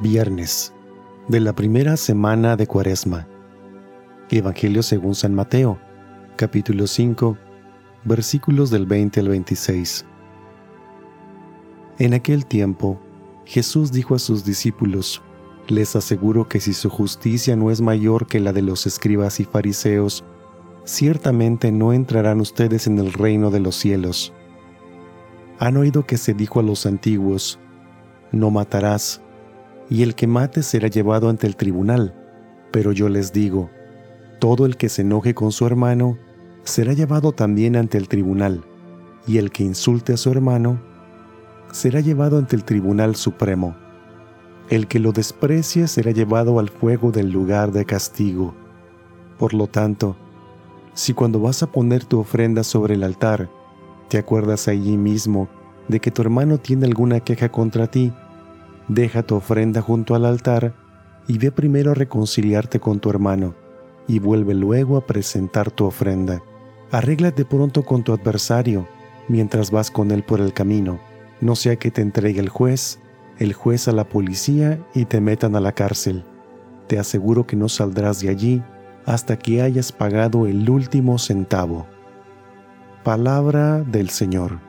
Viernes de la primera semana de Cuaresma. Evangelio según San Mateo, capítulo 5, versículos del 20 al 26. En aquel tiempo, Jesús dijo a sus discípulos, Les aseguro que si su justicia no es mayor que la de los escribas y fariseos, ciertamente no entrarán ustedes en el reino de los cielos. Han oído que se dijo a los antiguos, No matarás, y el que mate será llevado ante el tribunal. Pero yo les digo, todo el que se enoje con su hermano será llevado también ante el tribunal, y el que insulte a su hermano será llevado ante el tribunal supremo. El que lo desprecie será llevado al fuego del lugar de castigo. Por lo tanto, si cuando vas a poner tu ofrenda sobre el altar, te acuerdas allí mismo de que tu hermano tiene alguna queja contra ti, Deja tu ofrenda junto al altar y ve primero a reconciliarte con tu hermano, y vuelve luego a presentar tu ofrenda. Arréglate pronto con tu adversario mientras vas con él por el camino, no sea que te entregue el juez, el juez a la policía y te metan a la cárcel. Te aseguro que no saldrás de allí hasta que hayas pagado el último centavo. Palabra del Señor.